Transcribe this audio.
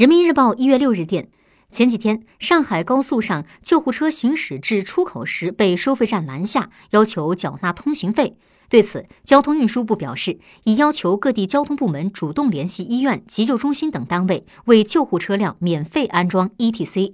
人民日报一月六日电前几天上海高速上救护车行驶至出口时被收费站拦下要求缴纳通行费。对此交通运输部表示已要求各地交通部门主动联系医院急救中心等单位为救护车辆免费安装 etc